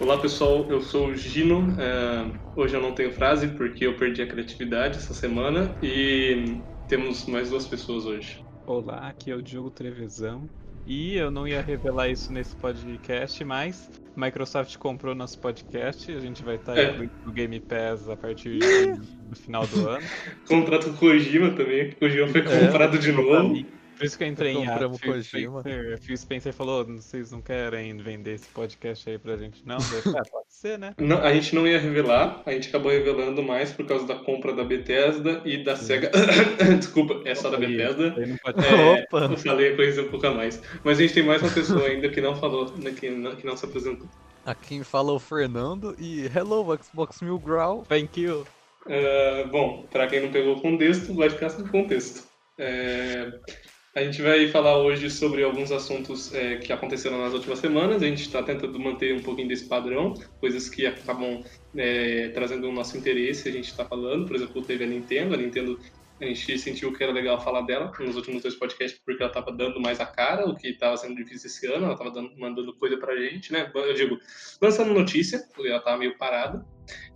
Olá pessoal, eu sou o Gino. É, hoje eu não tenho frase porque eu perdi a criatividade essa semana e temos mais duas pessoas hoje. Olá, aqui é o Diogo Trevezão. E eu não ia revelar isso nesse podcast, mas Microsoft comprou nosso podcast. A gente vai estar É. no Game Pass a partir do final do ano. Contrato com o Kojima também. Kojima foi É, comprado de novo. Por isso que eu entrei em Phil Kojima. Spencer, Phil Spencer falou: vocês não querem vender esse podcast aí pra gente, não? Falei, "Ah, pode ser, né? Não, a gente não ia revelar, a gente acabou revelando mais por causa da compra da Bethesda e da SEGA. Desculpa, é só da Bethesda. aí não pode É, Opa! eu falei a coisa um pouco a mais. Mas a gente tem mais uma pessoa ainda que não falou, né, que não, que não se apresentou. Aqui quem fala é o Fernando e Hello Xbox Mil Grau. Thank you. É, bom, para quem não pegou o contexto, vai ficar sem contexto. É, a gente vai falar hoje sobre alguns assuntos é, que aconteceram nas últimas semanas. A gente está tentando manter um pouquinho desse padrão, coisas que acabam é, trazendo o nosso interesse. A gente está falando, por exemplo, teve a Nintendo. A Nintendo, a gente sentiu que era legal falar dela nos últimos dois podcasts, porque ela estava dando mais a cara, o que estava sendo difícil esse ano. Ela estava mandando coisa pra gente, né? Eu digo, lançando notícia, porque ela estava meio parada.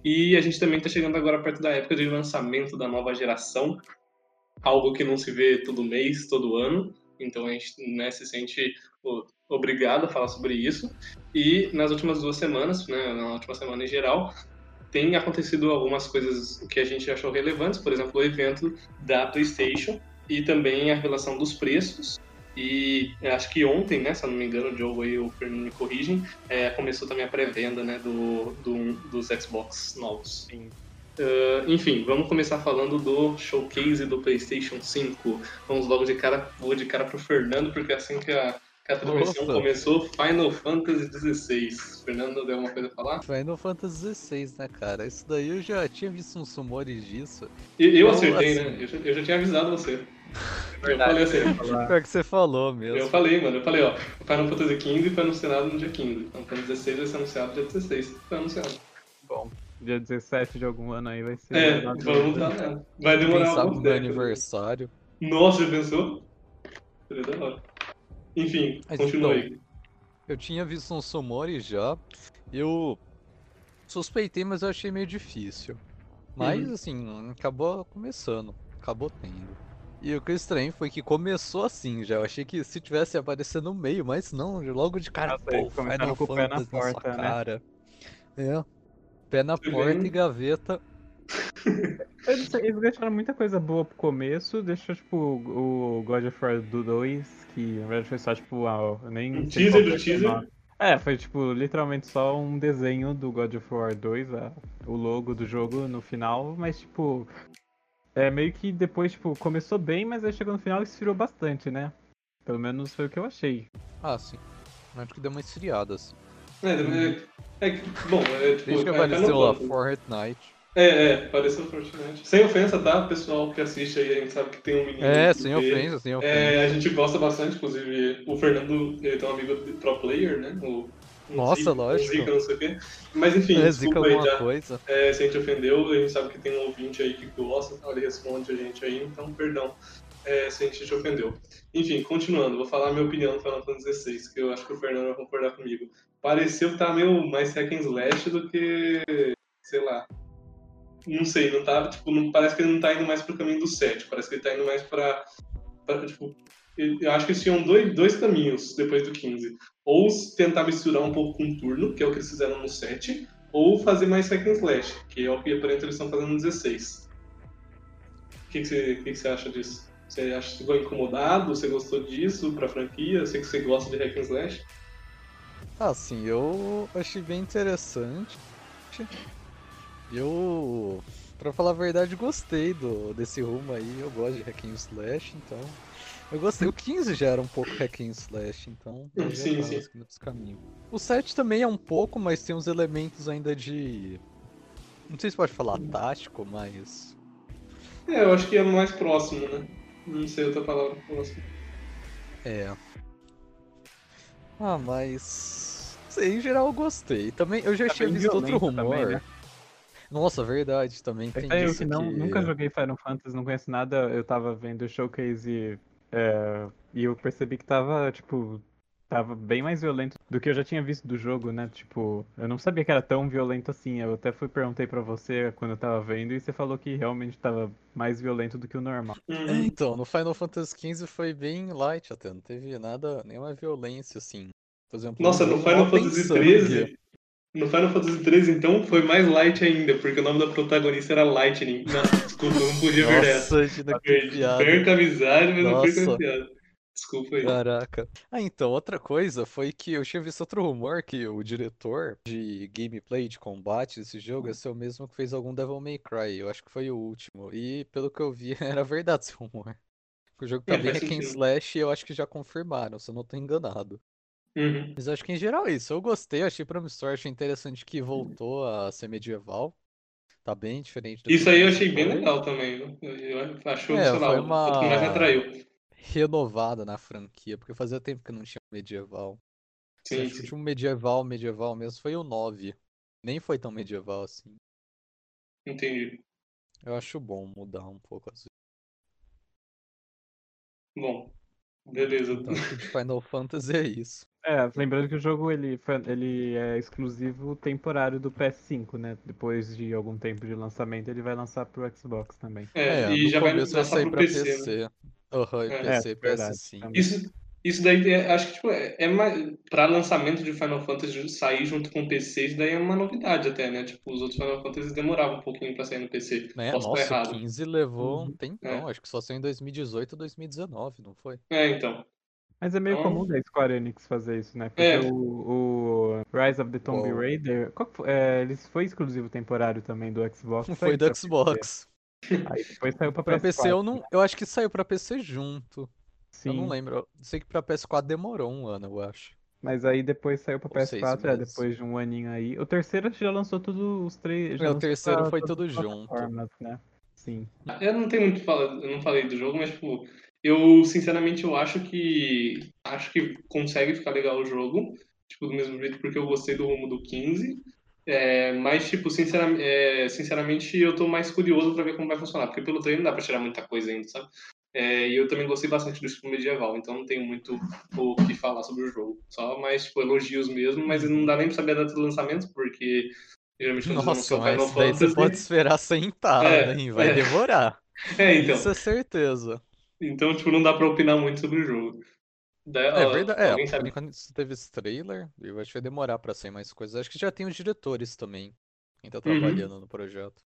E a gente também está chegando agora perto da época de lançamento da nova geração, algo que não se vê todo mês, todo ano. Então a gente né, se sente obrigado a falar sobre isso. E nas últimas duas semanas, né, na última semana em geral, tem acontecido algumas coisas que a gente achou relevantes, por exemplo, o evento da PlayStation e também a revelação dos preços. E eu acho que ontem, né, se eu não me engano, o Diogo aí, o Fernando me corrigem, é, começou também a pré-venda né, do, do- dos Xbox novos. Sim. Uh, enfim, vamos começar falando do showcase do PlayStation 5. Vamos logo de cara, vou de cara pro Fernando, porque assim que a, que a transmissão Nossa. começou, Final Fantasy XVI. Fernando, deu uma coisa a falar? Final Fantasy XVI, né, cara? Isso daí eu já tinha visto uns rumores disso. E- Eu, Então, acertei, assim- né? Eu já, eu já tinha avisado você. Eu Verdade. falei assim, Pior que você falou eu mesmo. falei, mano, eu falei, ó, Final Fantasy XV foi anunciado no dia 15. Final Fantasy XVI vai ser anunciado no dia 16. Foi anunciado. Bom, dia 17 de algum ano aí vai ser. É, vamos lá. né? Vai Quem demorar sabe algum no meu tempo. aniversário. Nossa, já pensou? Seria da hora. Enfim, Mas continua então, aí. Eu tinha visto uns rumores já. Eu suspeitei, mas eu achei meio difícil. Mas, Uhum. assim, acabou começando. Acabou tendo. E o que é estranho foi que começou assim já. Eu achei que se tivesse aparecer no meio, mas não, logo de cara, Nossa, pô, começaram Final com o pé na Fantasy na sua porta, né? cara. É. Pé na Você porta vê? e gaveta. Eles, eles deixaram muita coisa boa pro começo, deixou tipo o God of War do 2, que na verdade foi só tipo. Ah, eu nem Um teaser do o teaser? É, foi tipo literalmente só um desenho do God of War 2, a- o logo do jogo no final, mas tipo. É meio que depois, tipo, começou bem, mas aí chegou no final e esfriou bastante, né? Pelo menos foi o que eu achei. Ah, sim. Acho que deu uma esfriada, assim. É, é, é que, bom, é tipo. Desde que é apareceu lá. Fortnite. É, é, apareceu Fortnite. Sem ofensa, tá? Pessoal que assiste aí, a gente sabe que tem um menino. É, sem vê. ofensa, sem ofensa. É, a gente gosta bastante, inclusive, o Fernando, ele tem um amigo pro player, né? O, um Nossa, Zica- um lógico. Zica, não sei o quê. Mas enfim, É, zica desculpa aí alguma já. coisa. É, se a gente ofendeu, a gente sabe que tem um ouvinte aí que gosta, ele responde a gente aí, então perdão é, se a gente te ofendeu. Enfim, continuando, vou falar a minha opinião do Final Fantasy XVI, que eu acho que o Fernando vai concordar comigo. Pareceu que tá meio mais hack slash do que, sei lá, não sei, não tá, tipo, não, parece que ele não tá indo mais pro caminho do 7, parece que ele tá indo mais pra, pra tipo, eu acho que eles tinham dois, dois caminhos depois do 15. Ou tentar misturar um pouco com o turno, que é o que eles fizeram no 7, ou fazer mais hack slash, que é o que aparentemente eles estão fazendo no 16. O que, que, você, que, que você acha disso? Você acha que ficou incomodado? Você gostou disso pra franquia? Eu sei que você gosta de hack and slash. Ah, sim, eu achei bem interessante. Eu, pra falar a verdade, gostei do, desse rumo aí. Eu gosto de hack and slash, então. Eu gostei. O 15 já era um pouco hack and slash, então. Sim, sim. caminho. O 7 também é um pouco, mas tem uns elementos ainda de. Não sei se pode falar tático, mas. É, eu acho que é mais próximo, né? Não sei outra palavra próximo. É. Ah, mas. sei, em geral eu gostei. Também eu já Tá tinha visto outro violento também, rumor. né? Nossa, verdade, também É tem eu isso que não, que- nunca joguei Final Fantasy, não conheço nada, eu tava vendo o showcase é, e eu percebi que tava, tipo, tava bem mais violento do que eu já tinha visto do jogo, né? Tipo, eu não sabia que era tão violento assim. Eu até fui perguntei pra você quando eu tava vendo e você falou que realmente tava mais violento do que o normal. É, Uhum. então, no Final Fantasy XV foi bem light até, não teve nada, nenhuma violência assim. Por exemplo, Nossa, no Final Fantasy. XIII. No Final Fantasy XIII, então, foi mais light ainda, porque o nome da protagonista era Lightning. Nossa, desculpa, eu não podia ver essa. Nossa. Perca a amizade, mas não perca a Nossa. piada. Desculpa aí. Caraca. Ah, então, outra coisa foi que eu tinha visto outro rumor que o diretor de gameplay, de combate desse jogo ia ser o mesmo que fez algum Devil May Cry. Eu acho que foi o último. E pelo que eu vi, era verdade esse rumor. O jogo tá É, bem hack and slash e eu acho que já confirmaram, se eu não tô enganado. Uhum. Mas eu acho que em geral é isso. Eu gostei, achei promissor, achei interessante que voltou a ser medieval. Tá bem diferente do Isso aí eu achei bem legal também. Eu acho, É, sei lá, foi o que mais uma atraiu. Renovada na franquia, porque fazia tempo que não tinha medieval. Sim, Acho que o último medieval, medieval mesmo foi o 9. Nem foi tão medieval assim. Entendi. Eu acho bom mudar um pouco assim. Bom, beleza. Então de Final Fantasy é isso. É, lembrando que o jogo ele, ele é exclusivo temporário do PS5, né? Depois de algum tempo de lançamento, ele vai lançar pro Xbox também. É, É, e no já vai começo vai lançar sair pro pra PC, né? É, PC, é, verdade, PS5. também. Isso, isso daí é- acho que tipo, é, é mais, pra lançamento de Final Fantasy sair junto com o PC, isso daí é uma novidade até, né? Tipo, os outros Final Fantasy demoravam um pouquinho pra sair no PC. Né? Posso Nossa, errado. 15 levou um Uhum. tempão. Acho que só saiu em 2018 ou 2019, não foi? É, então. Mas é meio Então- comum da Square Enix fazer isso, né? Porque É. o, o Rise of the Tomb. Raider, foi? É, ele foi exclusivo temporário também do Xbox. Foi do. Xbox. Aí depois saiu pra Pra PS4. PC eu não. Eu acho que saiu pra PC junto. Sim, Eu não lembro. Eu sei que pra PS4 demorou um ano, eu acho. mas aí depois saiu pra Ou seis PS4, é, depois de um aninho aí. O terceiro já lançou tudo os três. já o terceiro pra foi tudo junto. né? Sim. Eu não tenho muito fala, eu não falei do jogo, mas tipo, eu sinceramente eu acho que acho que consegue ficar legal o jogo, tipo do mesmo jeito porque eu gostei do rumo do 15. É, mas tipo, sinceramente, é, sinceramente eu tô mais curioso pra ver como vai funcionar, porque pelo treino não dá pra tirar muita coisa ainda, sabe? É, e eu também gostei bastante do estilo medieval, então não tenho muito o que falar sobre o jogo. Só mais tipo, elogios mesmo, mas não dá nem pra saber a data do lançamento, porque geralmente quando Nossa, anunciam Final mas daí você Fantasy- pode esperar sentada, É, hein? Vai é. demorar. É, então. Isso é certeza. Então, tipo, não dá pra opinar muito sobre o jogo. É verdade. É, alguém sabe? isso teve esse trailer, eu acho que vai demorar pra sair mais coisas. Acho que já tem os diretores também. Quem tá Uhum. trabalhando no projeto.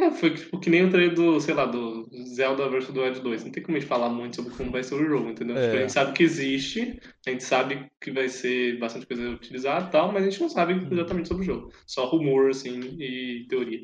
É, foi tipo que nem o trailer do, sei lá, do Zelda vs do Wild 2. Não tem como a gente falar muito sobre como vai ser o jogo, entendeu? Tipo, a É. gente sabe que existe, a gente sabe que vai ser bastante coisa utilizada e tal, mas a gente não sabe Uhum. exatamente sobre o jogo. Só rumor, assim, e teoria.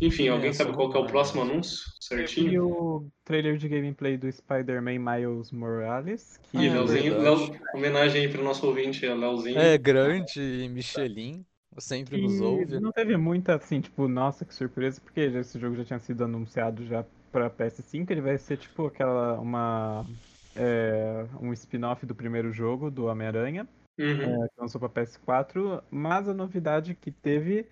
Enfim, É, alguém sabe qual que é o próximo anúncio? Certinho? o trailer de gameplay do Spider-Man Miles Morales, que E Ah, é Leozinho. Léo, homenagem aí pro nosso ouvinte, é Léozinho. É, grande Michelin, sempre nos ouve. não teve muita, assim, tipo, nossa, que surpresa, porque já- esse jogo já tinha sido anunciado já pra PS5, ele vai ser, tipo, aquela, uma, é, um spin-off do primeiro jogo, do Homem-Aranha, Uhum. é, que lançou pra PS4, mas a novidade que teve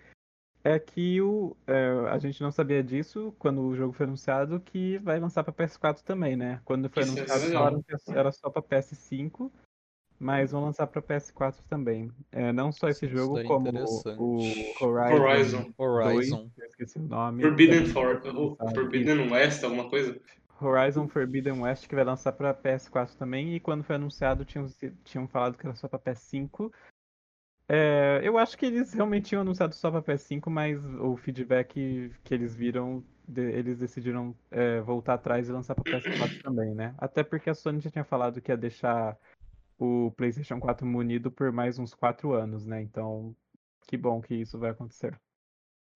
é que o, é, a gente não sabia disso quando o jogo foi anunciado, que vai lançar pra PS4 também, né? Quando foi Isso é anunciado, legal. falaram que era só pra PS5, mas vão lançar pra PS4 também. É, não só esse Isso jogo, é como o Horizon, Horizon. 2, Horizon. eu esqueci o nome. Forbidden, For. Forbidden West, alguma coisa? Horizon Forbidden West, que vai lançar pra PS4 também, e quando foi anunciado tinham, tinham falado que era só pra PS5. É, eu acho que eles realmente tinham anunciado só pra PS5, mas o feedback que eles viram, de- eles decidiram é, voltar atrás e lançar pra PS4 também, né? Até porque a Sony já tinha falado que ia deixar o PlayStation 4 munido por mais uns 4 anos, né? Então, que bom que isso vai acontecer.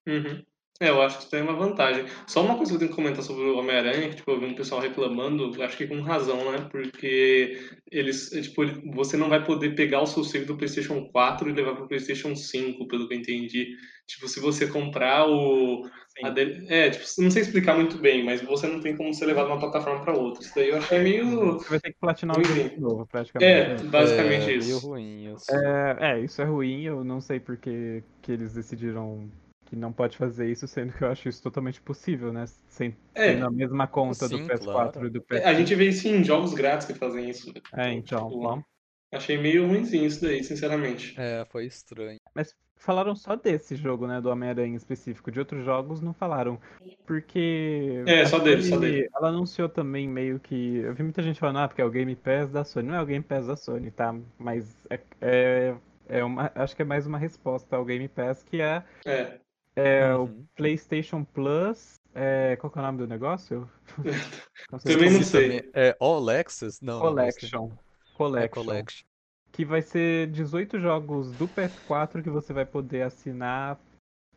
Uhum. É, eu acho que isso tem uma vantagem. Só uma coisa que eu tenho que comentar sobre o Homem-Aranha, que tipo, eu vi um pessoal reclamando, acho que com razão, né? Porque eles, é, tipo, você não vai poder pegar o seu save do PlayStation 4 e levar pro PlayStation 5, pelo que eu entendi. Tipo, se você comprar o. a Sim. dele- é, tipo, não sei explicar muito bem, mas você não tem como você levar de uma plataforma para outra. Isso daí eu achei meio. Você vai ter que platinar o jogo de novo, praticamente. É, né? basicamente é, meio isso. ruim isso. É, é, isso é ruim, eu não sei porque que eles decidiram que não pode fazer isso, sendo que eu acho isso totalmente possível, né? Sem, É. tendo a mesma conta do Sim, PS4 claro. e do PS5. A gente vê isso em jogos grátis que fazem isso. É, então, Tipo, bom. Achei meio ruimzinho isso daí, sinceramente. É, foi estranho. Mas falaram só desse jogo, né? Do Homem-Aranha em específico. De outros jogos não falaram. Porque. É, só dele, só dele. Ela anunciou também meio que. Eu vi muita gente falando, ah, porque é o Game Pass da Sony. Não é o Game Pass da Sony, tá? Mas é. é, é uma, acho que é mais uma resposta ao Game Pass, que é, É. é Uhum. o PlayStation Plus. É, qual que é o nome do negócio? Não Também não se- sei. Também- É All Access? Não, não, Collection. É Collection. Collection. Que vai ser 18 jogos do PS4 que você vai poder assinar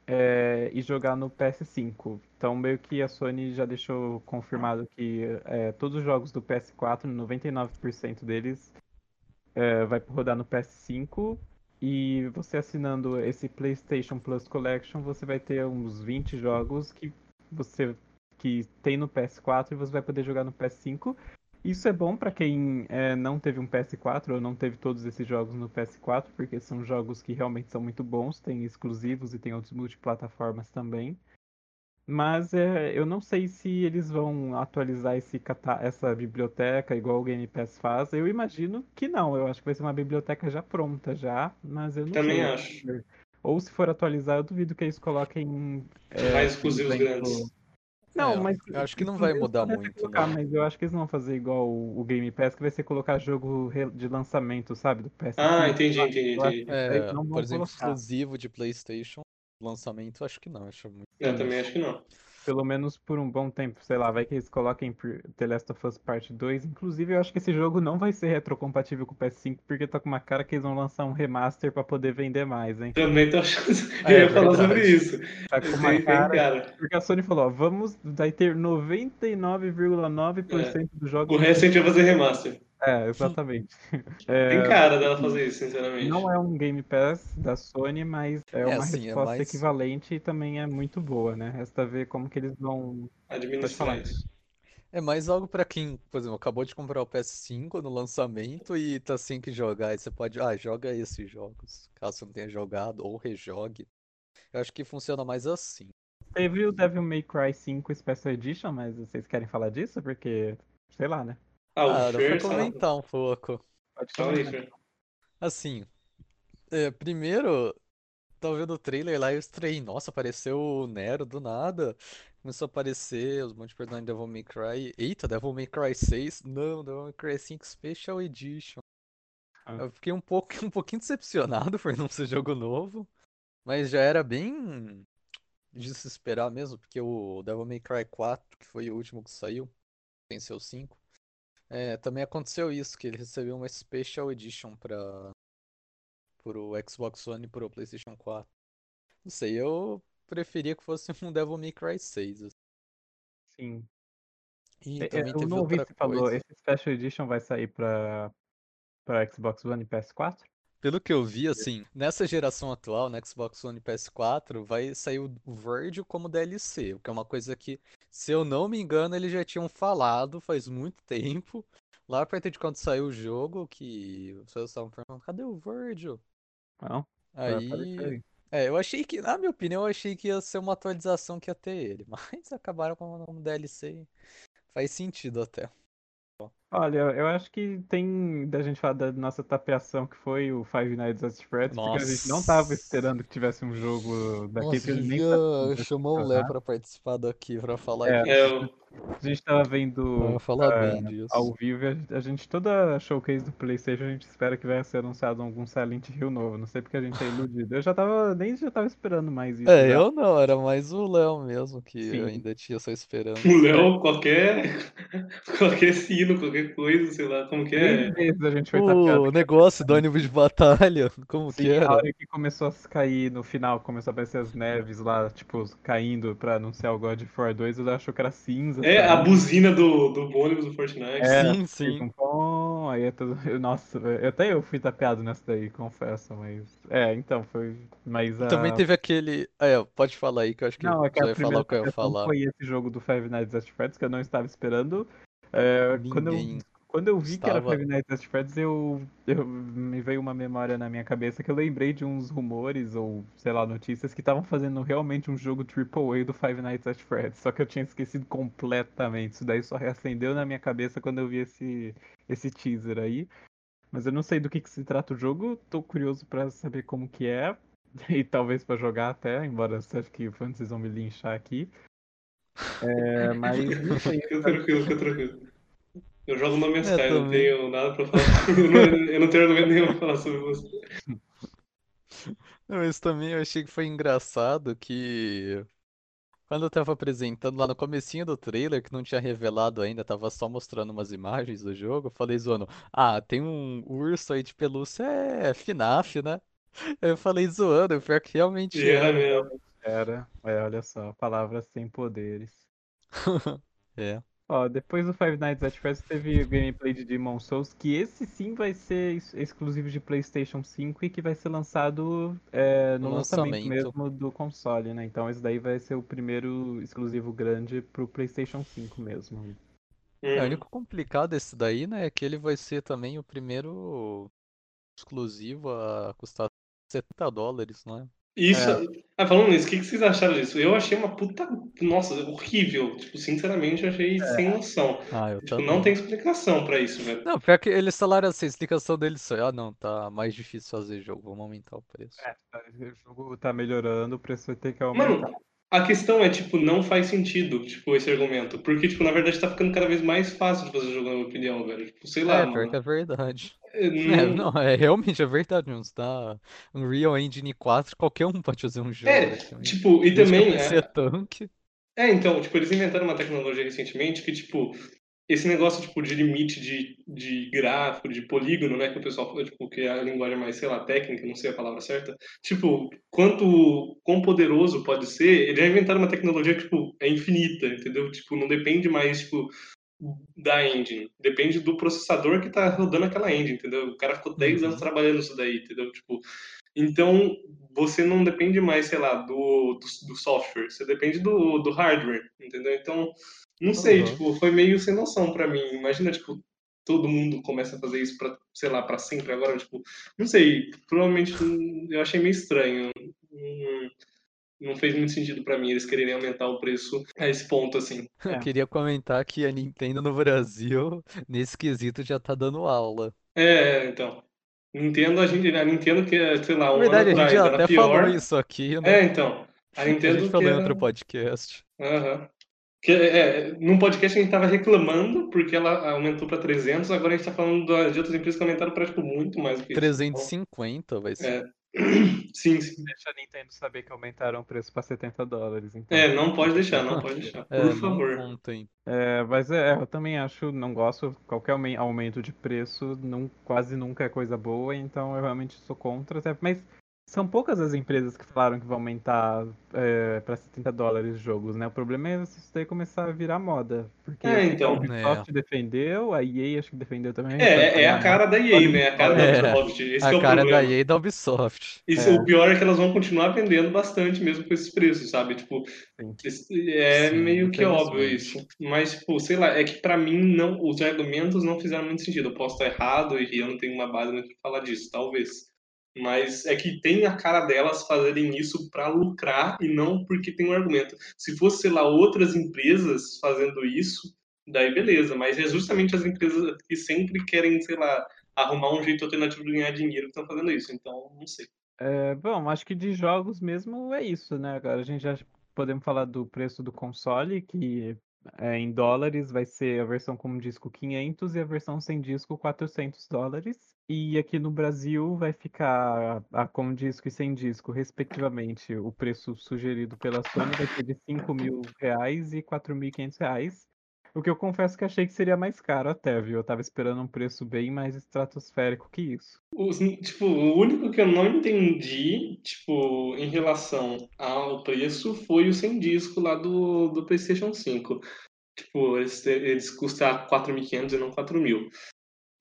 é, e jogar no PS5. Então, meio que a Sony já deixou confirmado que é, todos os jogos do PS4, 99% deles, é, vai rodar no PS5. E você assinando esse PlayStation Plus Collection, você vai ter uns 20 jogos que você que tem no PS4 e você vai poder jogar no PS5. Isso é bom pra quem é, não teve um PS4 ou não teve todos esses jogos no PS4, porque são jogos que realmente são muito bons, tem exclusivos e tem outros multiplataformas também. Mas é, eu não sei se eles vão atualizar esse essa biblioteca igual o Game Pass faz. Eu imagino que não. Eu acho que vai ser uma biblioteca já pronta já, mas eu não Também sei. acho. Ou se for atualizar, eu duvido que eles coloquem é, Mais exclusivos exemplo, grandes. não, É, mas. eu acho que não vai mudar muito, colocar, não. Mas eu acho que eles não vão fazer igual o o Game Pass, que vai ser colocar jogo de lançamento, sabe? Do PS5. Ah, entendi, entendi, entendi. É, por exemplo, colocar. exclusivo de PlayStation, lançamento, acho que não. Acho muito. Eu também acho que não. Pelo menos por um bom tempo, sei lá, vai que eles coloquem The Last of Us Part 2. Inclusive, eu acho que esse jogo não vai ser retrocompatível com o PS5, porque tá com uma cara que eles vão lançar um remaster pra poder vender mais, hein? Também tô achando. É, Eu ia é falar verdade. sobre isso. Tá com uma cara. cara. Porque a Sony falou, ó, vamos, vai ter 99,9% dos jogos. O resto a gente vai fazer remaster. É, exatamente. É, Tem cara dela fazer isso, sinceramente. Não é um Game Pass da Sony, mas é, É, uma assim, é resposta mais- equivalente e também é muito boa, né? Resta ver como que eles vão. Administrar falar. isso. É mais algo pra quem, por exemplo, acabou de comprar o PS5 no lançamento e tá sem que jogar. E você pode, ah, joga esses jogos, caso você não tenha jogado, ou rejogue. Eu acho que funciona mais assim. Teve o Devil May Cry 5 Special Edition, mas vocês querem falar disso? Porque, sei lá, né? Ah, o Ah, pra Fer, fala. comentar um pouco. Assim, é, primeiro, tava vendo o trailer lá e eu estranhei. Nossa, apareceu o Nero do nada. Começou a aparecer os monte de personagens de Devil May Cry. Eita, Devil May Cry 6? Não, Devil May Cry 5 Special Edition. Ah. Eu fiquei um pouco, um pouquinho decepcionado por não ser jogo novo. Mas já era bem de se esperar mesmo, porque o Devil May Cry 4, que foi o último que saiu, venceu 5. É, também aconteceu isso, que ele recebeu uma Special Edition para pro Xbox One e pro PlayStation 4. Não sei, eu preferia que fosse um Devil May Cry 6. assim. Sim. E É, é, também eu teve não ouvi outra se falou, esse Special Edition vai sair pra, pra Xbox One e PS4? Pelo que eu vi, assim, nessa geração atual, no Xbox One e PS4, vai sair o Virgil como DLC, o que é uma coisa que, se eu não me engano, eles já tinham falado faz muito tempo, lá perto de quando saiu o jogo, que vocês estavam perguntando, cadê o Virgil? Não? Aí, é, eu achei que, na minha opinião, eu achei que ia ser uma atualização que ia ter ele, mas acabaram com um DLC, faz sentido até. Olha, eu acho que tem da gente falar da nossa tapeação que foi o Five Nights at Freddy's, porque a gente não tava Nossa. esperando que tivesse um jogo daquele, Nossa, nem que chamar o ia Léo pra participar daqui, pra falar É, disso. Eu... A gente tava vendo falar bem disso. ao vivo, a gente, toda showcase do Playstation, a gente espera que vai ser anunciado algum Silent Hill novo. Não sei porque a gente é iludido. Eu já tava, nem já tava esperando mais isso. É, já. eu não, era mais o Léo mesmo que Sim. eu ainda tinha só esperando. o Léo, qualquer... qualquer sino, qualquer coisa, sei lá, como que é? A gente foi. O negócio do ônibus de batalha, como que Sim, a era? hora que começou a cair no final, começou a aparecer as neves lá, tipo, caindo pra anunciar o God of War 2, eu achou que era cinza. É, a buzina do, do ônibus do Fortnite. É, Sim, sim. Um pom, aí é tudo. Nossa, eu- até eu fui tapeado nessa daí, confesso, mas. É, então, foi. Mas a. Também teve aquele. Ah, é, pode falar aí que eu acho que Não, é que você a vai falar o que eu ia falar. foi esse jogo do Five Nights at Freddy's que eu não estava esperando. É, quando eu Quando eu vi que era estava. Five Nights at Freddy's, eu, eu me veio uma memória na minha cabeça que eu lembrei de uns rumores ou, sei lá, notícias que estavam fazendo realmente um jogo AAA do Five Nights at Freddy's, só que eu tinha esquecido completamente. Isso daí só reacendeu na minha cabeça quando eu vi esse, esse teaser aí. Mas eu não sei do que, que se trata o jogo, tô curioso pra saber como que é. E talvez pra jogar até, embora acho que vocês vão me linchar aqui. É, mas não sei. Fica tranquilo, fica tranquilo. Eu jogo no minha É, Sky, eu não tenho nada pra falar. eu, não, eu não tenho argumento nenhum pra falar sobre você. Não, Mas também eu achei que foi engraçado que quando eu tava apresentando lá no comecinho do trailer, que não tinha revelado ainda, tava só mostrando umas imagens do jogo, eu falei zoando, ah, tem um urso aí de pelúcia, é FNAF, né? Eu falei zoando, pior que realmente era é. mesmo. Era. É, olha só, palavras sem poderes. É. Ó, depois do Five Nights at Freddy's teve o gameplay de Demon Souls, que esse sim vai ser ex- exclusivo de PlayStation 5 e que vai ser lançado é, no No lançamento lançamento. mesmo do console, né? Então esse daí vai ser o primeiro exclusivo grande pro PlayStation 5 mesmo. É, o Hum. único complicado desse daí, né, é que ele vai ser também o primeiro exclusivo a custar 70 dólares, não é? Isso. Ah, falando nisso, o que que vocês acharam disso? Eu achei uma puta. Nossa, horrível. Tipo, sinceramente, eu achei sem noção. Ah, eu Tipo, também. não tem explicação pra isso, velho. Não, pior que eles falaram assim, a explicação deles foi, ah não, tá mais difícil fazer jogo, vamos aumentar o preço. É, o jogo tá melhorando, o preço vai ter que aumentar. Mano, a questão é, tipo, não faz sentido, tipo, esse argumento. Porque, tipo, na verdade tá ficando cada vez mais fácil de fazer jogo, na minha opinião, velho. Tipo, sei lá, É, mano. é verdade. É, É, não- é realmente é verdade, não está Unreal Engine 4, qualquer um pode fazer um jogo, É, tipo, e Desde também. É tanque. É, então, tipo, eles inventaram uma tecnologia recentemente que, tipo, esse negócio, tipo, de limite de, de gráfico, de polígono, né, que o pessoal fala, tipo, que é a linguagem mais, sei lá, técnica, não sei a palavra certa, tipo, quanto, quão poderoso pode ser, eles já inventaram uma tecnologia que, tipo, é infinita, entendeu? Tipo, não depende mais, tipo, da engine, depende do processador que tá rodando aquela engine, entendeu? O cara ficou 10 Uhum. anos trabalhando isso daí, entendeu? Tipo, então, você não depende mais, sei lá, do, do, do software, você depende do, do hardware, entendeu? Então, não sei, Uhum. tipo, foi meio sem noção pra mim. Imagina, tipo, todo mundo começa a fazer isso pra, sei lá, pra sempre agora, tipo, não sei, provavelmente hum, eu achei meio estranho. Hum, Não fez muito sentido pra mim eles quererem aumentar o preço a esse ponto, assim. É. Eu queria comentar que a Nintendo no Brasil, nesse quesito, já tá dando aula. É, então. Nintendo, a gente, a Nintendo que é, sei lá, Na um verdade, ano a gente atrás até pior. falou isso aqui, né? É, então. A A Nintendo gente que falou em era... outro podcast. Aham. Que, é, num podcast a gente tava reclamando porque ela aumentou pra 300, agora a gente tá falando de outras empresas que aumentaram pra, tipo, muito mais do que isso. 350 vai ser. É. Sim, sim. Deixa a Nintendo saber que aumentaram o preço pra 70 dólares. Então. É, não pode deixar, não pode deixar. É, Por não favor. contem. É, mas é, eu também acho, não gosto, qualquer aumen- aumento de preço não, quase nunca é coisa boa, então eu realmente sou contra. até- Mas são poucas as empresas que falaram que vão aumentar é, para 70 dólares jogos, né? O problema é se isso daí começar a virar moda. Porque É, assim, a então. Ubisoft defendeu, a EA acho que defendeu também. É, é, é a cara da EA, né? A cara É, da Ubisoft. Esse que é A o cara problema. da EA e da Ubisoft. Isso, É. O pior é que elas vão continuar vendendo bastante mesmo com esses preços, sabe? Tipo, Sim. esse- é Sim, meio que óbvio isso. Mas, tipo, sei lá, é que pra mim não, os argumentos não fizeram muito sentido. Eu posso estar errado e eu não tenho uma base muito pra falar disso, talvez. Mas é que tem a cara delas fazerem isso pra lucrar e não porque tem um argumento. Se fosse, sei lá, outras empresas fazendo isso, daí beleza. Mas é justamente as empresas que sempre querem, sei lá, arrumar um jeito alternativo de ganhar dinheiro que estão fazendo isso. Então, não sei. É, bom, acho que de jogos mesmo é isso, né? Agora a gente já podemos falar do preço do console, que é, em dólares vai ser a versão com disco 500 e a versão sem disco 400 dólares. E aqui no Brasil vai ficar a, a com disco e sem disco, respectivamente, o preço sugerido pela Sony vai ser de 5 mil reais e 4.500 reais. O que eu confesso que achei que seria mais caro até, viu? Eu tava esperando um preço bem mais estratosférico que isso. Os- tipo, o único que eu não entendi, tipo, em relação ao preço foi o sem disco lá do, do PlayStation 5. Tipo, eles, eles custam 4.500 e não 4.000.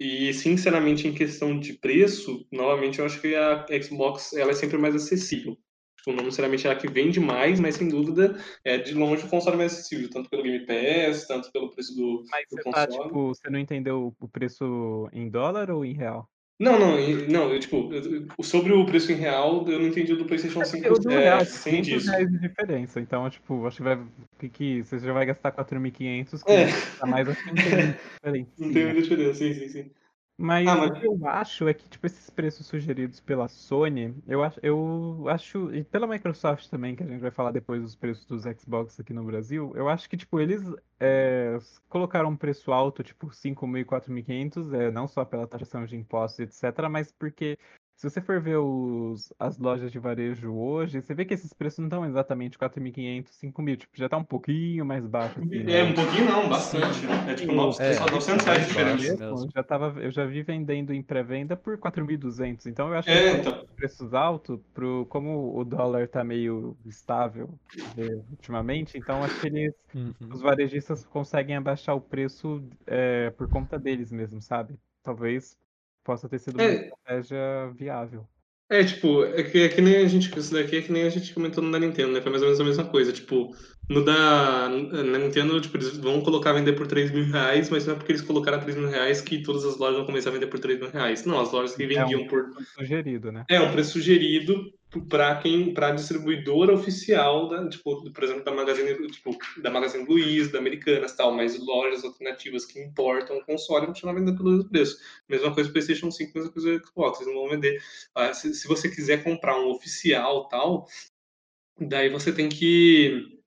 E, sinceramente, em questão de preço, novamente, eu acho que a Xbox ela é sempre mais acessível. Tipo, não necessariamente é a que vende mais, mas, sem dúvida, é de longe o console mais acessível, tanto pelo Game Pass, tanto pelo preço do, Mas do você tá, console. tipo, você não entendeu o preço em dólar ou em real? Não, não, não, eu, tipo, eu- eu- sobre o preço em real, eu não entendi o do PlayStation 5 O do é, sem 500 disco. reais de diferença. Então, tipo, acho que vai. Que, que você já vai gastar 4.500, que É. a mais acho que não tem diferença. Não tem né? muita diferença, sim, sim, sim. Mas, Ah, o mas- que eu acho é que, tipo, esses preços sugeridos pela Sony, eu acho, eu acho, e pela Microsoft também, que a gente vai falar depois dos preços dos Xbox aqui no Brasil, eu acho que, tipo, eles é, colocaram um preço alto, tipo, 5.000 e 4.500, é, não só pela taxação de impostos, etc., mas porque se você for ver os, as lojas de varejo hoje, você vê que esses preços não estão exatamente 4.500, 5.000, tipo, já tá um pouquinho mais baixo, assim, né? É, um pouquinho não, bastante. É tipo Sim, 900, é, só 900 reais de mais baixo. diferença. mesmo. já tava, eu já vi vendendo em pré-venda por 4.200. Então eu acho que É, eles então. preços altos, pro, como o dólar tá meio estável é, ultimamente, então acho que eles, Uhum. os varejistas conseguem abaixar o preço é, por conta deles mesmo, sabe? Talvez possa ter sido uma É. estratégia viável. É, tipo, é que, é que nem a gente. Isso daqui é que nem a gente comentou no da Nintendo, né? Foi mais ou menos a mesma coisa. Tipo, no da. Na Nintendo, tipo, eles vão colocar vender por 3 mil reais, mas não é porque eles colocaram 3 mil reais que todas as lojas vão começar a vender por 3 mil reais. Não, as lojas que É vendiam um por. preço sugerido, né? É um preço sugerido para quem, para distribuidora oficial da, tipo, por exemplo, da Magazine, tipo, da Magazine Luiza, da Americanas, tal, mas lojas alternativas que importam o console vão continuar vendendo pelo mesmo preço. Mesma coisa PlayStation 5, mesma coisa Xbox, eles não vão vender. Ah, se, se você quiser comprar um oficial, tal, daí você tem que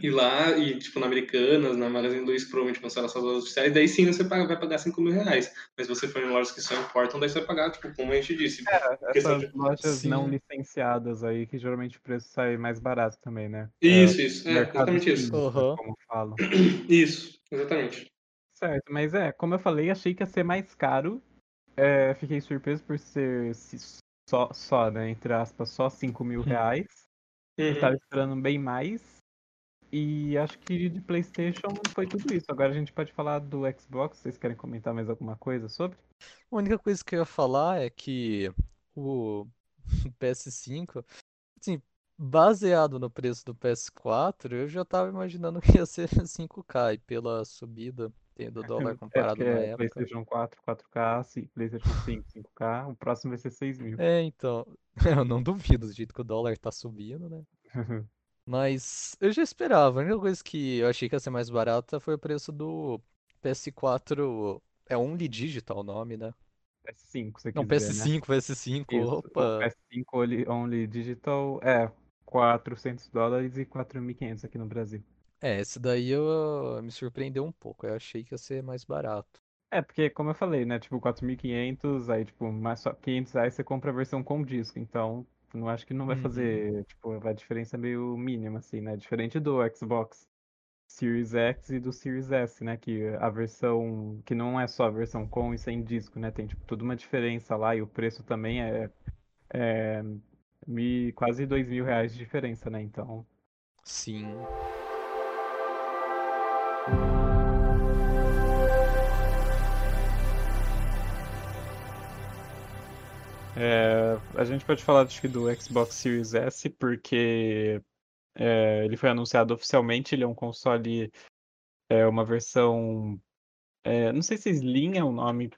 ir lá e, tipo, na Americanas, na Magazine Luiza, provavelmente vão ser essas lojas oficiais, daí sim você paga, vai pagar 5 mil reais. Mas se você for em lojas que só importam, daí você vai pagar, tipo, como a gente disse, questão Essas de lojas não Sim. licenciadas aí, que geralmente o preço sai mais barato também, né? Isso, isso. É, mercado exatamente isso. físico, Aham. como falam. Isso, exatamente. Certo, mas é, como eu falei, achei que ia ser mais caro. É, fiquei surpreso por ser se- só, só, né, entre aspas, só 5 mil Hum. reais. Uhum. Estava esperando bem mais. E acho que de PlayStation foi tudo isso. Agora a gente pode falar do Xbox. Vocês querem comentar mais alguma coisa sobre? A única coisa que eu ia falar é que o PS5, assim, baseado no preço do PS4, eu já tava imaginando que ia ser 5K e pela subida do dólar É comparado na é época. PlayStation 4, 4K, sim, PlayStation 5, 5K. O próximo vai ser 6 mil. É, então, eu não duvido do jeito que o dólar tá subindo, né? Mas eu já esperava. A única coisa que eu achei que ia ser mais barata foi o preço do PS4. É Only Digital o nome, né? PS5, se Não, quiser, né? PS5, PS5. Isso, Opa! PS5 only, only digital é 400 dólares e 4.500 aqui no Brasil. É, esse daí eu me surpreendeu um pouco. Eu achei que ia ser mais barato. É, porque como eu falei, né, tipo 4.500, aí tipo, mais só 500 reais você compra a versão com disco, então não acho que não vai Uhum. fazer, tipo, a diferença meio mínima, assim, né, diferente do Xbox Series X e do Series S, né, que a versão, que não é só a versão com e sem disco, né, tem tipo toda uma diferença lá e o preço também é, é quase dois mil reais de diferença, né, então Sim. É, a gente pode falar acho que do Xbox Series S porque é, ele foi anunciado oficialmente, ele é um console, é uma versão, é, não sei se Slim é o nome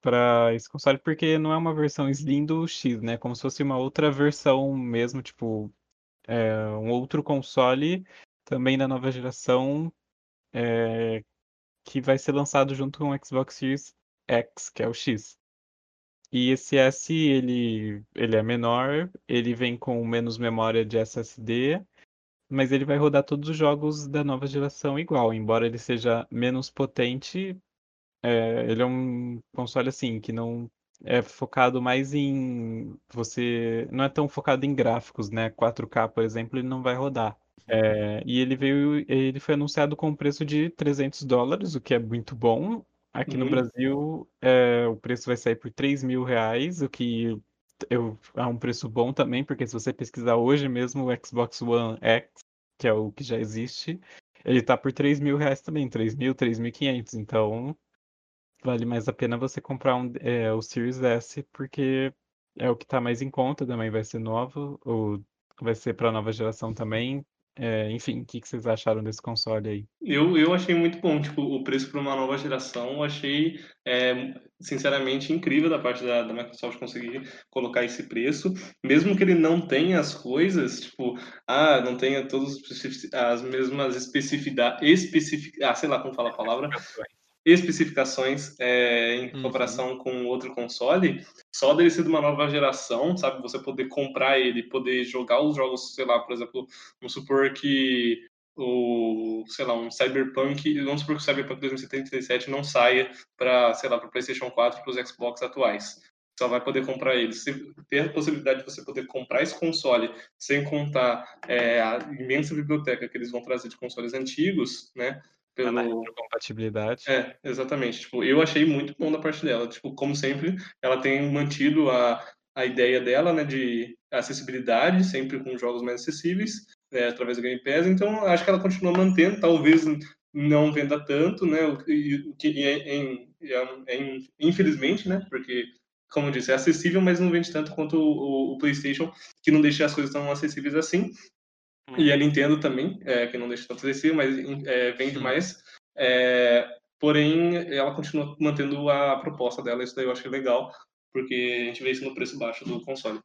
para esse console, porque não é uma versão Slim do X, né? Como se fosse uma outra versão mesmo, tipo, é, um outro console também da nova geração é, que vai ser lançado junto com o Xbox Series X, que é o X. E esse S, ele, ele é menor, ele vem com menos memória de SSD, mas ele vai rodar todos os jogos da nova geração igual, embora ele seja menos potente, é, ele é um console assim, que não é focado mais em você, não é tão focado em gráficos, né? 4K, por exemplo, ele não vai rodar. É, e ele veio, ele foi anunciado com um preço de 300 dólares, o que é muito bom. Aqui no Muito. Brasil, é, o preço vai sair por 3 mil reais, o que eu, é um preço bom também, porque se você pesquisar hoje mesmo o Xbox One X, que é o que já existe, ele tá por 3 mil reais também, 3 mil, 3.500. Então, vale mais a pena você comprar um, é, o Series S, porque é o que tá mais em conta, também vai ser novo, ou vai ser para nova geração também. É, enfim, o que, que vocês acharam desse console aí? Eu, eu achei muito bom, tipo, o preço para uma nova geração, eu achei, é, sinceramente, incrível da parte da, da Microsoft conseguir colocar esse preço, mesmo que ele não tenha as coisas, tipo, ah, não tenha todas as mesmas especificidades, especific, ah, sei lá como fala a palavra, especificações é, em Uhum. comparação com outro console, só dele ser de uma nova geração, sabe? Você poder comprar ele, poder jogar os jogos, sei lá, por exemplo, vamos supor que o, sei lá, um Cyberpunk, vamos supor que o Cyberpunk 2077 não saia para, sei lá, para PlayStation 4 para os Xbox atuais. Só vai poder comprar ele. Se ter a possibilidade de você poder comprar esse console sem contar é, a imensa biblioteca que eles vão trazer de consoles antigos, né? Pelo, retrocompatibilidade. é, exatamente. Tipo, eu achei muito bom da parte dela. Tipo, como sempre, ela tem mantido a, a ideia dela, né, de acessibilidade, sempre com jogos mais acessíveis, é, através do Game Pass. Então, acho que ela continua mantendo. Talvez não venda tanto, né, o que é- infelizmente, né, porque como eu disse, é acessível, mas não vende tanto quanto o, o- o PlayStation, que não deixa as coisas tão acessíveis assim. E a Nintendo também, é, que não deixa tanto acessível, mas é, vende Sim. mais. É, porém, ela continua mantendo a proposta dela, isso daí eu achei legal, porque a gente vê isso no preço baixo do console.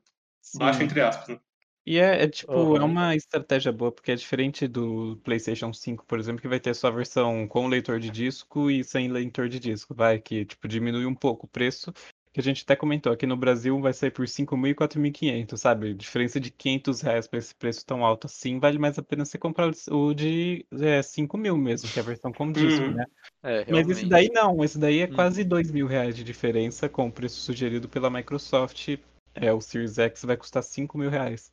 Baixo Sim. entre aspas, né? E é, é, tipo, é Aham. uma estratégia boa, porque é diferente do PlayStation 5, por exemplo, que vai ter só a versão com leitor de disco e sem leitor de disco, vai, que tipo, diminui um pouco o preço, que a gente até comentou, aqui no Brasil vai sair por 5.000 e 4.500, sabe? Diferença de 500 reais para esse preço tão alto assim, vale mais a pena você comprar o de é, 5.000 mesmo, que é a versão com disco, Uhum. né? É, Mas esse daí não, esse daí é Hum. quase dois mil reais de diferença com o preço sugerido pela Microsoft. É, o Series X vai custar 5 mil reais.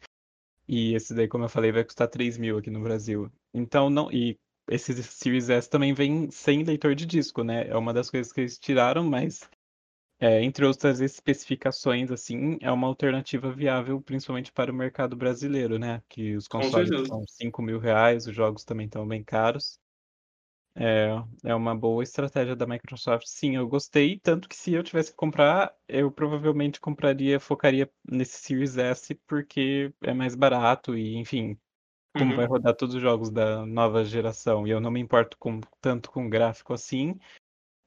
E esse daí, como eu falei, vai custar 3 mil aqui no Brasil. Então não. E esse Series S também vem sem leitor de disco, né? É uma das coisas que eles tiraram, mas é, entre outras especificações, assim, é uma alternativa viável, principalmente para o mercado brasileiro, né? Que os consoles certeza. são 5 mil reais, os jogos também estão bem caros. É, é uma boa estratégia da Microsoft. Sim, eu gostei, tanto que se eu tivesse que comprar, eu provavelmente compraria, focaria nesse Series S, porque é mais barato e, enfim, como Uhum. vai rodar todos os jogos da nova geração e eu não me importo com, tanto com gráfico assim,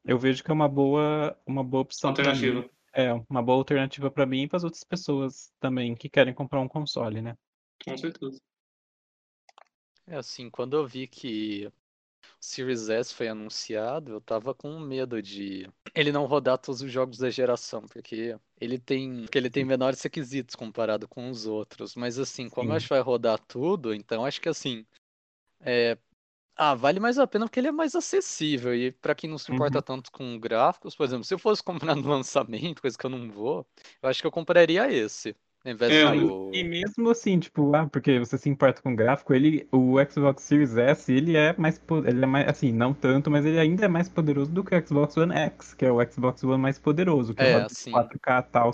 eu vejo que é uma boa, uma boa opção. Alternativa. É, uma boa alternativa para mim e para as outras pessoas também que querem comprar um console, né? Com certeza. É assim, quando eu vi que o Series S foi anunciado, eu tava com medo de ele não rodar todos os jogos da geração, porque ele tem, porque ele tem menores requisitos comparado com os outros. Mas assim, como eu Sim. acho que vai rodar tudo, então acho que assim, é, ah, vale mais a pena porque ele é mais acessível e pra quem não se importa Uhum. tanto com gráficos, por exemplo, se eu fosse comprar no lançamento, coisa que eu não vou, eu acho que eu compraria esse, ao invés É, do E mesmo assim, tipo, ah, porque você se importa com o gráfico, ele, o Xbox Series S, ele é mais, ele é mais, assim, não tanto, mas ele ainda é mais poderoso do que o Xbox One X, que é o Xbox One mais poderoso, que É, roda em sim. 4K e tal.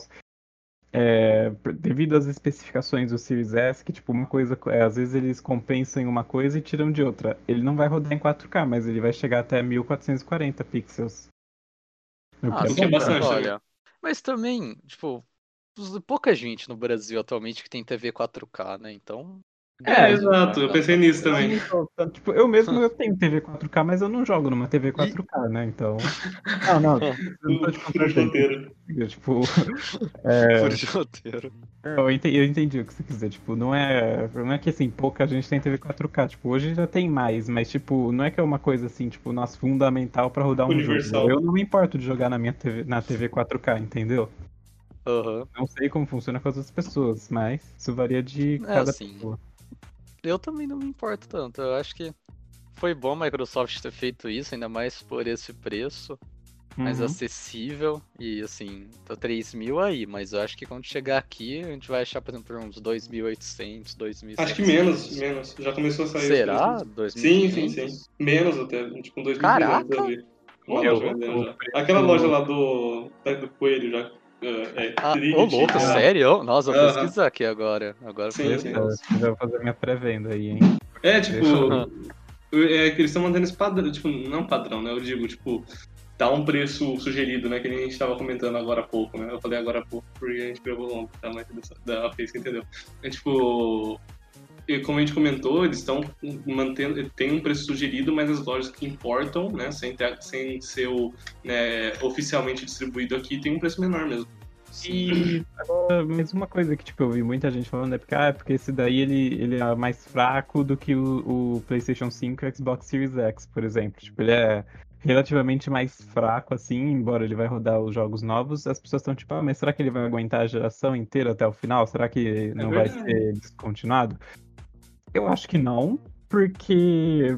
É, devido às especificações do Series S, que, tipo, uma coisa, é, às vezes eles compensam em uma coisa e tiram de outra. Ele não vai rodar em 4K, mas ele vai chegar até 1440 pixels. O Ah, é que é bom, bastante, né? olha. Mas também, tipo, pouca gente no Brasil atualmente que tem TV 4K, né? Então. É, É, exato, eu pensei nisso Eu também. tanto, tipo, eu mesmo eu tenho TV 4K, mas eu não jogo numa TV 4K, né? Então. Não, não, eu não tô te contradizendo. Eu, Tipo, é, Furo de roteiro. eu entendi, eu entendi o que você quiser. Tipo, não é, não é que assim, pouca gente tem TV 4K. Tipo, hoje já tem mais, mas tipo, não é que é uma coisa assim, tipo, nossa, fundamental pra rodar um Universal. jogo. Eu não me importo de jogar na minha TV, na TV 4K, entendeu? Aham. Não sei como funciona com as outras pessoas, mas isso varia de É, cada assim, pessoa. Eu também não me importo tanto. Eu acho que foi bom a Microsoft ter feito isso, ainda mais por esse preço. Mais Uhum. acessível. E assim, tô 3 mil aí, mas eu acho que quando chegar aqui, a gente vai achar, por exemplo, por uns 2.800, 2.700. Acho que menos, menos. Já começou a sair. Será? preços. Sim, sim, 2.500? sim. Menos até, tipo, 2 Caraca! Uma loja vendendo já. Preço- Aquela loja lá do, do coelho já. É, é, Ah, ô louco, é. sério? Nossa, vou Aham. pesquisar aqui agora. Agora Sim, sim. Já vou fazer minha pré-venda aí, hein? É, tipo, é que eles estão mantendo esse padrão, tipo, não padrão, né? Eu digo, tipo, dá um preço sugerido, né? Que nem a gente tava comentando agora há pouco, né? Eu falei agora há pouco porque a gente gravou ontem, tá? Mas da Face que entendeu. É tipo, como a gente comentou, eles estão mantendo, tem um preço sugerido, mas as lojas que importam, né? Sem, ter, sem ser o, né, oficialmente distribuído aqui, tem um preço menor mesmo. E agora, mais uma coisa que tipo, eu vi muita gente falando é porque, ah, é porque esse daí ele, ele é mais fraco do que o, o PlayStation 5 e o Xbox Series X, por exemplo. Tipo, ele é relativamente mais fraco, assim, embora ele vai rodar os jogos novos, as pessoas estão tipo, ah, mas será que ele vai aguentar a geração inteira até o final? Será que não vai verdade. ser descontinuado? Eu acho que não, porque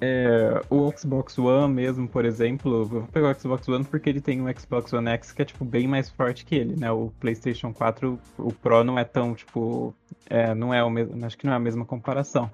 é, o Xbox One mesmo, por exemplo, eu vou pegar o Xbox One porque ele tem um Xbox One X que é tipo bem mais forte que ele, né? O PlayStation 4, o Pro não é tão tipo, é, não é o mesmo, acho que não é a mesma comparação.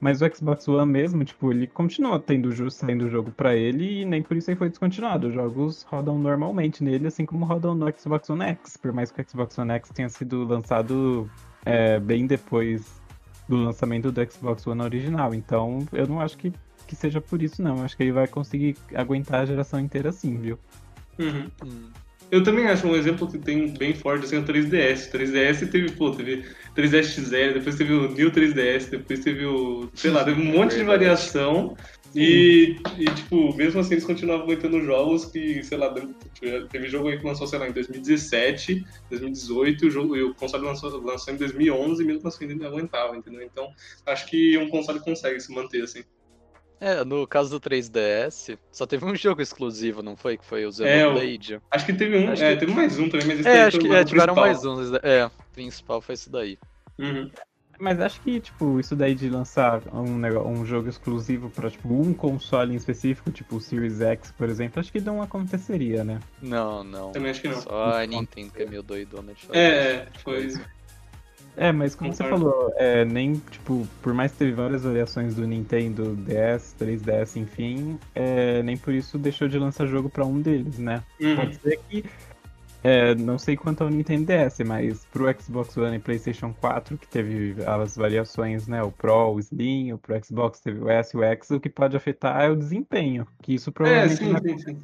Mas o Xbox One mesmo, tipo, ele continua tendo ju- saindo jogo pra ele e nem por isso ele foi descontinuado. Os jogos rodam normalmente nele, assim como rodam no Xbox One X. Por mais que o Xbox One X tenha sido lançado é, bem depois do lançamento do Xbox One original. Então, eu não acho que, que seja por isso, não. Eu acho que ele vai conseguir aguentar a geração inteira sim, viu? Uhum. Hum. Eu também acho um exemplo que tem bem forte assim, é o 3DS. O 3DS teve, pô, teve 3DS XL, depois teve o New 3DS, depois teve o. sei lá, teve um monte de variação. E, e, tipo, mesmo assim eles continuavam aguentando jogos que, sei lá, teve- teve jogo aí que lançou, sei lá, em 2017, 2018, e o, jogo, e o console lançou, lançou em 2011 e mesmo assim ainda aguentava, entendeu? Então, acho que um console consegue se manter assim. É, no caso do 3DS, só teve um jogo exclusivo, não foi? Que foi o É, Xenoblade. Acho que teve um, Acho é, que- teve mais um também, mas esse É, acho que é, tiveram mais um. É, o principal foi esse daí. Uhum. Mas acho que, tipo, isso daí de lançar um, nego- um jogo exclusivo pra, tipo, um console em específico, tipo o Series X, por exemplo, acho que não aconteceria, né? Não, não. Também acho que não. Só a Nintendo que é meio doidona de fazer É, tipo coisa. É, mas como você Concordo. falou, é, nem, tipo, por mais que teve várias variações do Nintendo DS, 3DS, enfim, é, nem por isso deixou de lançar jogo pra um deles, né? Uhum. Pode ser que, é, não sei quanto ao Nintendo DS, mas pro Xbox One e PlayStation 4, que teve as variações, né? O Pro, o Slim, o pro Xbox teve o S e o X, o que pode afetar é o desempenho, que isso É, provavelmente sim, vai sim, sim.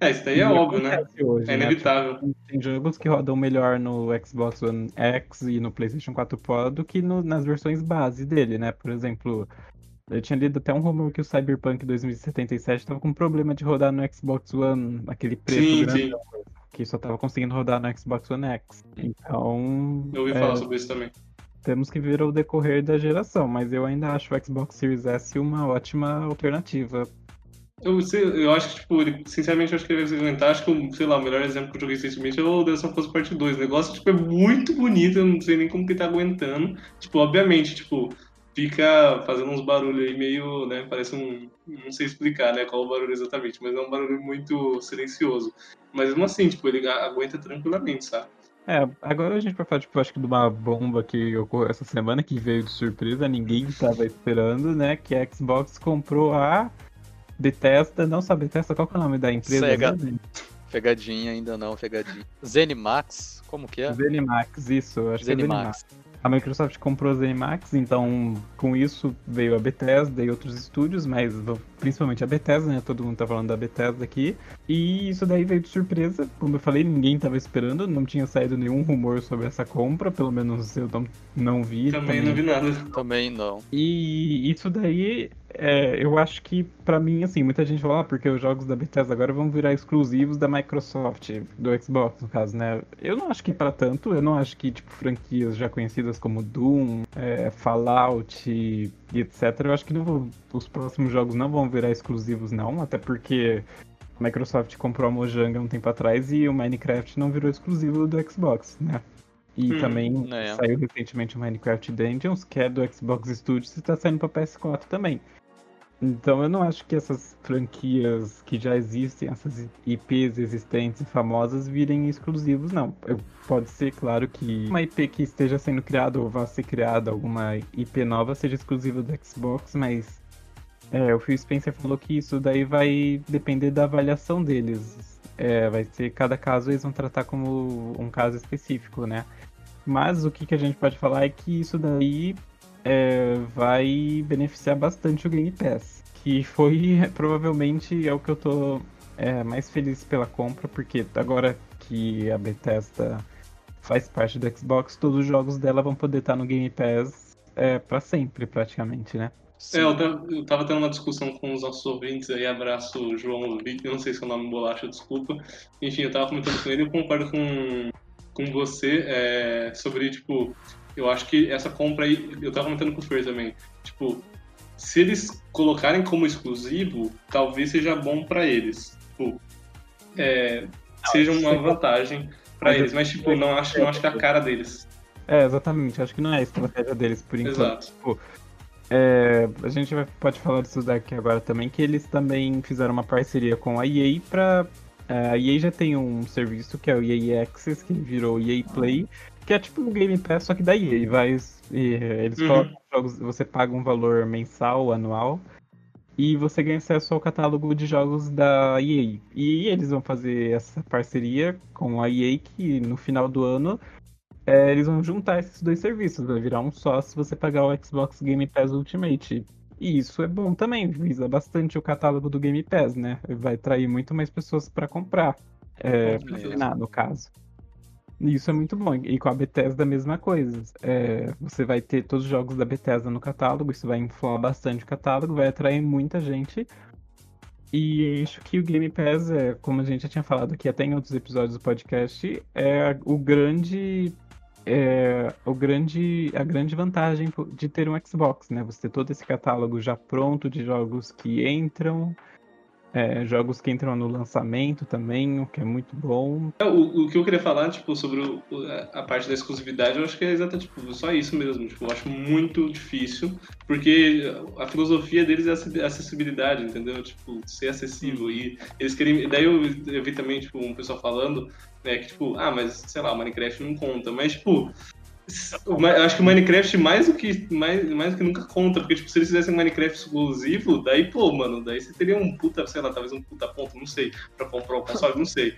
É, isso daí é óbvio, né? hoje, É né? inevitável. Tipo, tem jogos que rodam melhor no Xbox One X e no PlayStation 4 Pro do que no- nas versões base dele, né? Por exemplo, eu tinha lido até um rumor que o Cyberpunk 2077 estava com problema de rodar no Xbox One, aquele preto Sim, grandão, que só estava conseguindo rodar no Xbox One X. Então, Eu ouvi é, falar sobre isso também. temos que ver o decorrer da geração, mas eu ainda acho o Xbox Series S uma ótima alternativa. Eu, eu acho que, tipo, sinceramente, eu acho que ele vai se aguentar. Acho que, o- sei lá, o melhor exemplo que eu joguei recentemente é o The Last of Us Part 2. O negócio, tipo, é muito bonito, eu não sei nem como que tá aguentando. Tipo, obviamente, tipo, fica fazendo uns barulhos aí meio, né, parece um... Não sei explicar, né, qual o barulho exatamente, mas é um barulho muito silencioso. Mas, mesmo assim, tipo, ele aguenta tranquilamente, sabe? É, agora a gente vai falar, tipo, acho que de uma bomba que ocorreu essa semana, que veio de surpresa, ninguém estava esperando, né? Que a Xbox comprou a Bethesda, não só a Bethesda, qual que é o nome da empresa? Sega. mesmo? Pegadinha ainda não, pegadinha. Zenimax? Como que é? Zenimax, isso, acho que é Zenimax. A Microsoft comprou a ZeniMax, então com isso veio a Bethesda e outros estúdios, mas principalmente a Bethesda, né? Todo mundo tá falando da Bethesda aqui. E isso daí veio de surpresa, como eu falei, ninguém tava esperando, não tinha saído nenhum rumor sobre essa compra, pelo menos eu não, não vi. Também não vi nada. Também não. E isso daí, é, eu acho que pra mim, assim, muita gente fala, ah, porque os jogos da Bethesda agora vão virar exclusivos da Microsoft, do Xbox, no caso, né? Eu não acho que pra tanto, eu não acho que, tipo, franquias já conhecidas como Doom, é, Fallout e, etc, eu acho que não os próximos jogos não vão virar exclusivos, não, até porque a Microsoft comprou a Mojang há um tempo atrás e o Minecraft não virou exclusivo do Xbox, né? E Hum, também é. saiu recentemente o Minecraft Dungeons, que é do Xbox Studios e está saindo para PS4 também. Então eu não acho que essas franquias que já existem, essas IPs existentes e famosas, virem exclusivos, não. Pode ser, claro, que uma IP que esteja sendo criada ou vá ser criada, alguma IP nova, seja exclusiva do Xbox, mas é, o Phil Spencer falou que isso daí vai depender da avaliação deles. É, vai ser, cada caso eles vão tratar como um caso específico, né? Mas o que, que a gente pode falar é que isso daí é, vai beneficiar bastante o Game Pass. Que foi provavelmente é o que eu tô é, mais feliz pela compra, porque agora que a Bethesda faz parte do Xbox, todos os jogos dela vão poder estar no Game Pass é, para sempre, praticamente, né? É, eu eu tava tendo uma discussão com os nossos ouvintes aí, abraço João Vitor, não sei se é o nome bolacha, desculpa. Enfim, eu tava comentando com ele eu concordo com, com você é, sobre, tipo, eu acho que essa compra aí, eu tava comentando com o Fer também, tipo, se eles colocarem como exclusivo, talvez seja bom pra eles. Tipo, é, seja uma vantagem pra Mas eles, mas tipo, não acho, não acho que é a cara deles. É, exatamente. Acho que não é a estratégia deles por enquanto. Exato. Tipo, é, a gente vai, pode falar disso daqui agora também, que eles também fizeram uma parceria com a EA pra. é, a EA já tem um serviço que é o EA Access, que virou EA Play, que é tipo um Game Pass, só que da EA. Vai, e, é, eles Uhum. colocam jogos, você paga um valor mensal, anual, e você ganha acesso ao catálogo de jogos da EA. E eles vão fazer essa parceria com a EA, que no final do ano é, eles vão juntar esses dois serviços, vai virar um só se você pagar o Xbox Game Pass Ultimate. E isso é bom também, visa bastante o catálogo do Game Pass, né? Vai atrair muito mais pessoas para comprar. É, pra assinar, no caso. Isso é muito bom. E com a Bethesda a mesma coisa. É, você vai ter todos os jogos da Bethesda no catálogo, isso vai inflar bastante o catálogo, vai atrair muita gente. E acho que o Game Pass, é, como a gente já tinha falado aqui até em outros episódios do podcast, é o grande. É o grande, a grande vantagem de ter um Xbox, né? Você ter todo esse catálogo já pronto de jogos que entram, é, jogos que entram no lançamento também, o que é muito bom. É, O, o que eu queria falar, tipo, sobre o- a parte da exclusividade, eu acho que é exatamente tipo, só isso mesmo. Tipo, eu acho muito difícil, porque a filosofia deles é acessi- acessibilidade, entendeu? Tipo, ser acessível. E eles querem. Daí eu, eu vi também, tipo, um pessoal falando, né, que, tipo, ah, mas sei lá, Minecraft não conta. Mas, tipo. Eu acho que o Minecraft mais do que mais, mais do que nunca conta, porque tipo, se eles fizessem Minecraft exclusivo, daí, pô, mano, daí você teria um puta, sei lá, talvez um puta ponto, não sei, pra comprar o console, não sei.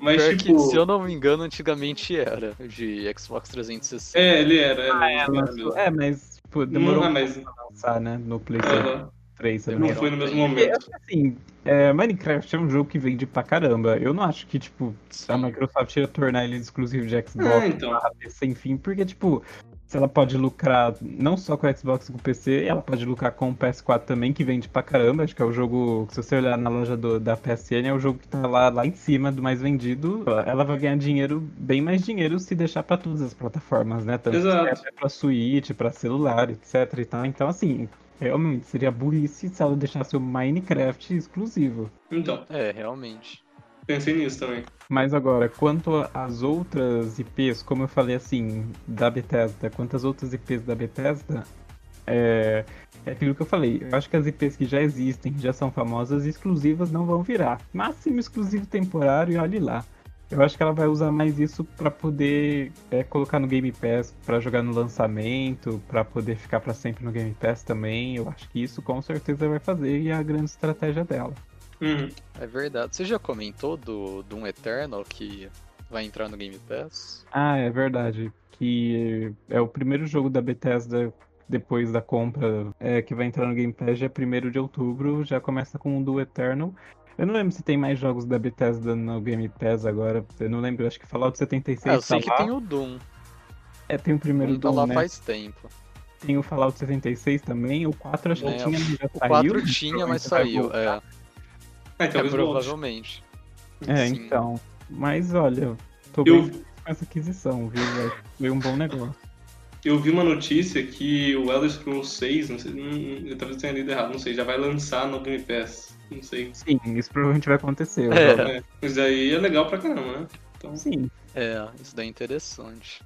Mas Pior tipo. que, se eu não me engano, antigamente era de Xbox 360. É, ele era. Ele Ah, é, era lançou- mesmo. é, mas tipo, demorou Não, um mas- pra lançar, né? No PlayStation Aham. 3 Não foi no mesmo momento. Porque, assim, é, Minecraft é um jogo que vende pra caramba. Eu não acho que, tipo, a Microsoft ia tornar ele exclusivo de Xbox Ah, então. PC, enfim, porque, tipo, se ela pode lucrar não só com o Xbox e com o PC, ela pode lucrar com o PS4 também, que vende pra caramba. Acho que é o jogo, se você olhar na loja do- da PSN, é o jogo que tá lá, lá em cima do mais vendido. Ela vai ganhar dinheiro, bem mais dinheiro, se deixar pra todas as plataformas, né? Tanto Exato. pra Switch, pra celular, etc e tal. Então, assim, realmente seria burrice se ela deixasse o Minecraft exclusivo. Então, É, realmente. pensei nisso também. Mas agora, quanto às outras IPs, como eu falei assim, da Bethesda, quantas outras IPs da Bethesda, é, é aquilo que eu falei. Eu acho que as IPs que já existem, já são famosas, exclusivas não vão virar. Máximo exclusivo temporário e olhe lá. Eu acho que ela vai usar mais isso pra poder é, colocar no Game Pass, pra jogar no lançamento, pra poder ficar pra sempre no Game Pass também. Eu acho que isso com certeza vai fazer e é a grande estratégia dela. Uhum. É verdade. Você já comentou do Doom Eternal que vai entrar no Game Pass? Ah, é verdade. Que é o primeiro jogo da Bethesda depois da compra é, que vai entrar no Game Pass, já é 1 de outubro, já começa com o do Eternal. Eu não lembro se tem mais jogos da Bethesda no Game Pass agora. Eu não lembro, acho que Fallout 76 Ah, eu sei tá que lá. tem o Doom. É, tem o primeiro Doom tá lá né? faz tempo. Tem o Fallout 76 também. O 4 acho que É, tinha, mas já O saiu. 4 mas tinha, mas vai saiu. É, é talvez volte. provavelmente. É, Sim. então. Mas olha, tô Eu- bem com essa aquisição, viu? velho? Foi um bom negócio. Eu vi uma notícia que o Elder Scrolls 6, não sei, não, eu talvez tenha lido errado, não sei, já vai lançar no Game Pass. Não sei. Sim, isso provavelmente vai acontecer. É. jogo. É, mas aí é legal pra caramba, né? Então... Sim. É, isso daí é interessante.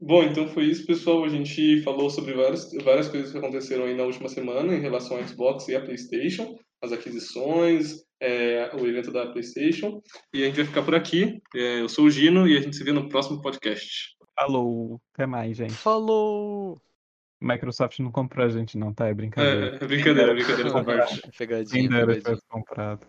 Bom, então foi isso, pessoal. A gente falou sobre várias, várias coisas que aconteceram aí na última semana em relação ao Xbox e à PlayStation, as aquisições, é, o evento da PlayStation. E a gente vai ficar por aqui. É, eu sou o Gino e a gente se vê no próximo podcast. Falou. Até mais, gente. Falou! Microsoft não comprou a gente, não, tá? É brincadeira. É, é brincadeira, brincadeira essa parte. Pegadinha, tivesse comprado.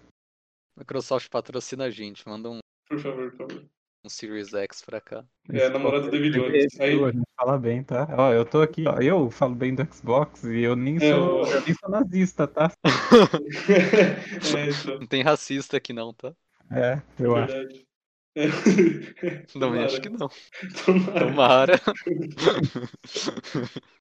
Microsoft patrocina a gente, manda um, Por favor, por favor. um Series X pra cá. É, a namorada do David Jones. Aí- A gente fala bem, tá? Ó, eu tô aqui, ó. Eu falo bem do Xbox e eu nem É, sou, eu- eu nem sou nazista, tá? é, Não tem racista aqui não, tá? É, eu acho. verdade. É. Também Tomara. acho que não. Tomara. Tomara.